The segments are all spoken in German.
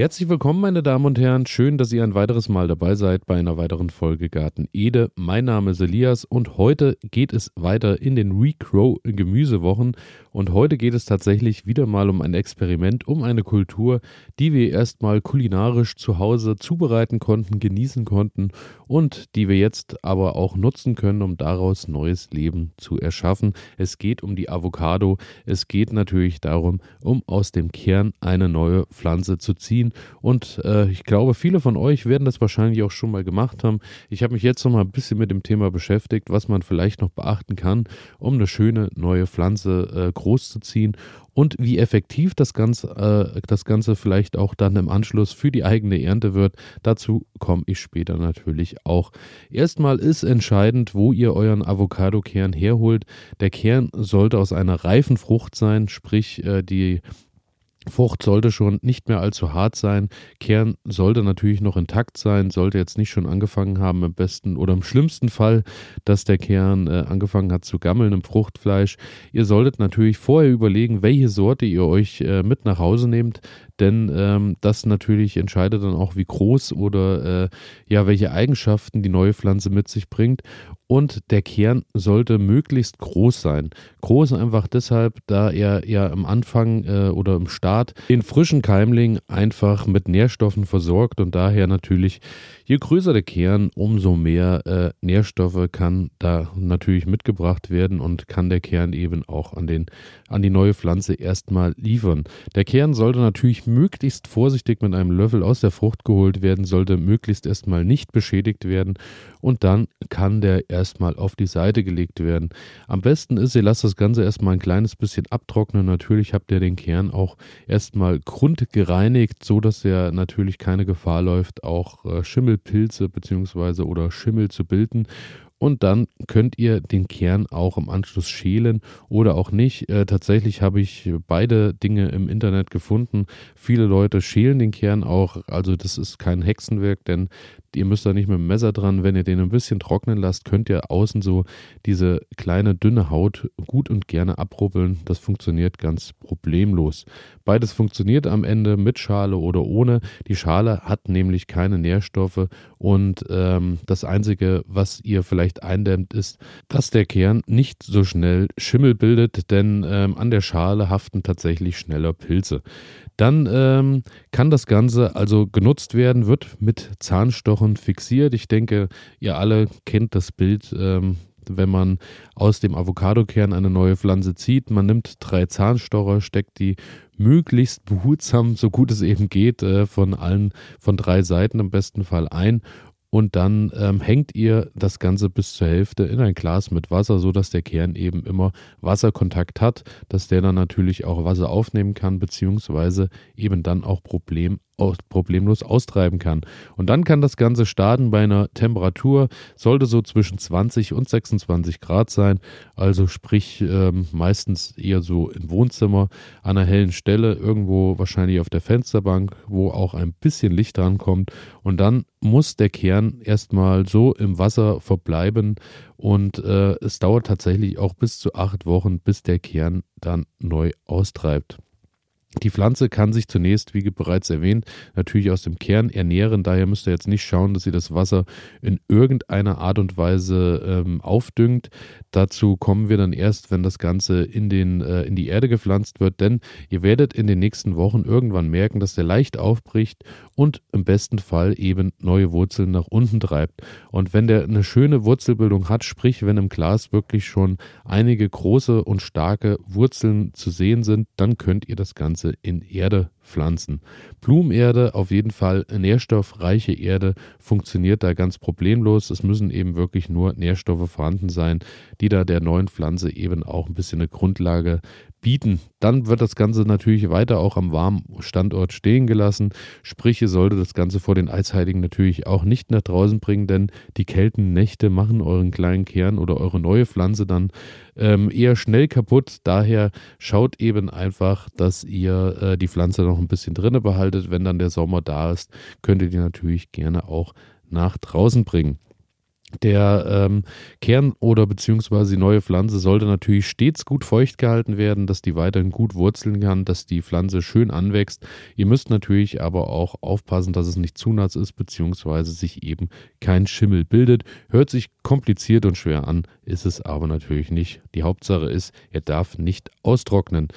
Herzlich willkommen, meine Damen und Herren. Schön, dass ihr ein weiteres Mal dabei seid bei einer weiteren Folge Garten Ede. Mein Name ist Elias und heute geht es weiter in den Recrow Gemüsewochen. Und heute geht es tatsächlich wieder mal um ein Experiment, um eine Kultur, die wir erstmal kulinarisch zu Hause zubereiten konnten, genießen konnten und die wir jetzt aber auch nutzen können, um daraus neues Leben zu erschaffen. Es geht um die Avocado. Es geht natürlich darum, um aus dem Kern eine neue Pflanze zu ziehen und äh, ich glaube, viele von euch werden das wahrscheinlich auch schon mal gemacht haben. Ich habe mich jetzt noch mal ein bisschen mit dem Thema beschäftigt, was man vielleicht noch beachten kann, um eine schöne neue Pflanze äh, großzuziehen und wie effektiv das Ganze, äh, das Ganze vielleicht auch dann im Anschluss für die eigene Ernte wird. Dazu komme ich später natürlich auch. Erstmal ist entscheidend, wo ihr euren Avocado-Kern herholt. Der Kern sollte aus einer reifen Frucht sein, sprich äh, die Frucht sollte schon nicht mehr allzu hart sein. Kern sollte natürlich noch intakt sein, sollte jetzt nicht schon angefangen haben, im besten oder im schlimmsten Fall, dass der Kern äh, angefangen hat zu gammeln im Fruchtfleisch. Ihr solltet natürlich vorher überlegen, welche Sorte ihr euch äh, mit nach Hause nehmt, denn ähm, das natürlich entscheidet dann auch, wie groß oder äh, ja, welche Eigenschaften die neue Pflanze mit sich bringt. Und der Kern sollte möglichst groß sein. Groß einfach deshalb, da er ja am Anfang äh, oder im Start den frischen Keimling einfach mit Nährstoffen versorgt und daher natürlich Je größer der Kern, umso mehr äh, Nährstoffe kann da natürlich mitgebracht werden und kann der Kern eben auch an, den, an die neue Pflanze erstmal liefern. Der Kern sollte natürlich möglichst vorsichtig mit einem Löffel aus der Frucht geholt werden, sollte möglichst erstmal nicht beschädigt werden und dann kann der erstmal auf die Seite gelegt werden. Am besten ist, ihr lasst das Ganze erstmal ein kleines bisschen abtrocknen. Natürlich habt ihr den Kern auch erstmal grundgereinigt, so dass er natürlich keine Gefahr läuft, auch äh, Schimmel Pilze bzw. oder Schimmel zu bilden. Und dann könnt ihr den Kern auch im Anschluss schälen oder auch nicht. Äh, tatsächlich habe ich beide Dinge im Internet gefunden. Viele Leute schälen den Kern auch. Also das ist kein Hexenwerk, denn Ihr müsst da nicht mit dem Messer dran. Wenn ihr den ein bisschen trocknen lasst, könnt ihr außen so diese kleine dünne Haut gut und gerne abrubbeln. Das funktioniert ganz problemlos. Beides funktioniert am Ende mit Schale oder ohne. Die Schale hat nämlich keine Nährstoffe und ähm, das Einzige, was ihr vielleicht eindämmt, ist, dass der Kern nicht so schnell Schimmel bildet, denn ähm, an der Schale haften tatsächlich schneller Pilze. Dann ähm, kann das Ganze also genutzt werden, wird mit Zahnstochen fixiert. Ich denke, ihr alle kennt das Bild, ähm, wenn man aus dem Avocadokern eine neue Pflanze zieht. Man nimmt drei Zahnstocher, steckt die möglichst behutsam, so gut es eben geht, äh, von allen, von drei Seiten im besten Fall ein und dann ähm, hängt ihr das Ganze bis zur Hälfte in ein Glas mit Wasser, so dass der Kern eben immer Wasserkontakt hat, dass der dann natürlich auch Wasser aufnehmen kann, beziehungsweise eben dann auch Problem problemlos austreiben kann. Und dann kann das Ganze starten bei einer Temperatur, sollte so zwischen 20 und 26 Grad sein, also sprich ähm, meistens eher so im Wohnzimmer an einer hellen Stelle, irgendwo wahrscheinlich auf der Fensterbank, wo auch ein bisschen Licht drankommt. Und dann muss der Kern erstmal so im Wasser verbleiben und äh, es dauert tatsächlich auch bis zu acht Wochen, bis der Kern dann neu austreibt. Die Pflanze kann sich zunächst, wie bereits erwähnt, natürlich aus dem Kern ernähren. Daher müsst ihr jetzt nicht schauen, dass ihr das Wasser in irgendeiner Art und Weise ähm, aufdüngt. Dazu kommen wir dann erst, wenn das Ganze in, den, äh, in die Erde gepflanzt wird. Denn ihr werdet in den nächsten Wochen irgendwann merken, dass der leicht aufbricht und im besten Fall eben neue Wurzeln nach unten treibt. Und wenn der eine schöne Wurzelbildung hat, sprich wenn im Glas wirklich schon einige große und starke Wurzeln zu sehen sind, dann könnt ihr das Ganze Ganze in Erde pflanzen. Blumenerde, auf jeden Fall nährstoffreiche Erde, funktioniert da ganz problemlos. Es müssen eben wirklich nur Nährstoffe vorhanden sein, die da der neuen Pflanze eben auch ein bisschen eine Grundlage bieten. Dann wird das Ganze natürlich weiter auch am warmen Standort stehen gelassen. Sprich, ihr solltet das Ganze vor den Eisheiligen natürlich auch nicht nach draußen bringen, denn die kälten Nächte machen euren kleinen Kern oder eure neue Pflanze dann ähm, eher schnell kaputt. Daher schaut eben einfach, dass ihr äh, die Pflanze noch ein bisschen drinne behaltet. Wenn dann der Sommer da ist, könnt ihr die natürlich gerne auch nach draußen bringen. der ähm, Kern oder beziehungsweise die neue Pflanze sollte natürlich stets gut feucht gehalten werden, dass die weiterhin gut wurzeln kann, dass die Pflanze schön anwächst. Ihr müsst natürlich aber auch aufpassen, dass es nicht zu nass ist, beziehungsweise sich eben kein Schimmel bildet. Hört sich kompliziert und schwer an, ist es aber natürlich nicht. Die Hauptsache ist, er darf nicht austrocknen.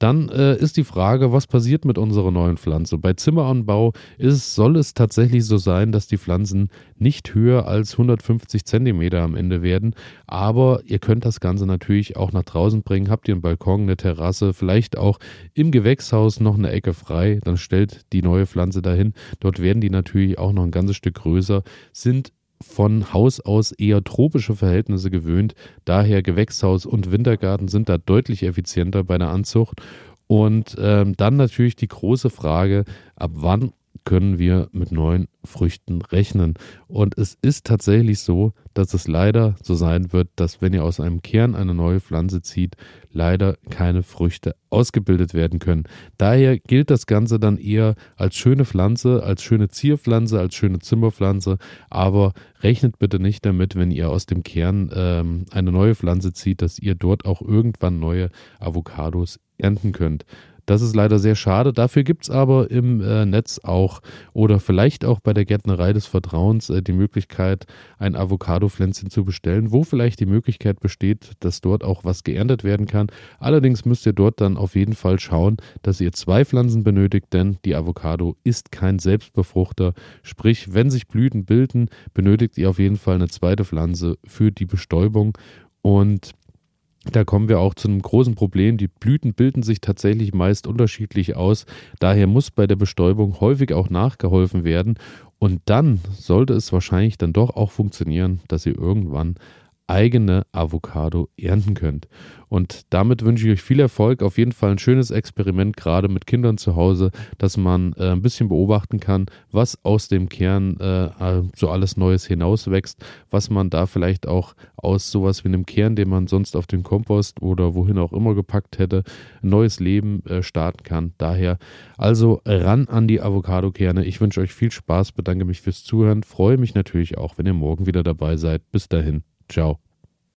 Dann äh, ist die Frage, was passiert mit unserer neuen Pflanze? Bei Zimmeranbau ist, soll es tatsächlich so sein, dass die Pflanzen nicht höher als 150 Zentimeter am Ende werden. Aber ihr könnt das Ganze natürlich auch nach draußen bringen. Habt ihr einen Balkon, eine Terrasse, vielleicht auch im Gewächshaus noch eine Ecke frei, dann stellt die neue Pflanze dahin. Dort werden die natürlich auch noch ein ganzes Stück größer, sind von Haus aus eher tropische Verhältnisse gewöhnt. Daher Gewächshaus und Wintergarten sind da deutlich effizienter bei der Anzucht. Und ähm, dann natürlich die große Frage, ab wann können wir mit neuen Früchten rechnen. Und es ist tatsächlich so, dass es leider so sein wird, dass wenn ihr aus einem Kern eine neue Pflanze zieht, leider keine Früchte ausgebildet werden können. Daher gilt das Ganze dann eher als schöne Pflanze, als schöne Zierpflanze, als schöne Zimmerpflanze. Aber rechnet bitte nicht damit, wenn ihr aus dem Kern ähm, eine neue Pflanze zieht, dass ihr dort auch irgendwann neue Avocados ernten könnt. Das ist leider sehr schade. Dafür gibt es aber im äh, Netz auch oder vielleicht auch bei der Gärtnerei des Vertrauens äh, die Möglichkeit, ein Avocado-Pflänzchen zu bestellen, wo vielleicht die Möglichkeit besteht, dass dort auch was geerntet werden kann. Allerdings müsst ihr dort dann auf jeden Fall schauen, dass ihr zwei Pflanzen benötigt, denn die Avocado ist kein Selbstbefruchter. Sprich, wenn sich Blüten bilden, benötigt ihr auf jeden Fall eine zweite Pflanze für die Bestäubung. Und da kommen wir auch zu einem großen Problem. Die Blüten bilden sich tatsächlich meist unterschiedlich aus. Daher muss bei der Bestäubung häufig auch nachgeholfen werden. Und dann sollte es wahrscheinlich dann doch auch funktionieren, dass ihr irgendwann eigene Avocado ernten könnt. Und damit wünsche ich euch viel Erfolg. Auf jeden Fall ein schönes Experiment, gerade mit Kindern zu Hause, dass man äh, ein bisschen beobachten kann, was aus dem Kern äh, äh, so alles Neues hinauswächst, was man da vielleicht auch aus sowas wie einem Kern, den man sonst auf den Kompost oder wohin auch immer gepackt hätte, ein neues Leben äh, starten kann. Daher also ran an die Avocado-Kerne. Ich wünsche euch viel Spaß, bedanke mich fürs Zuhören, freue mich natürlich auch, wenn ihr morgen wieder dabei seid. Bis dahin. Ciao.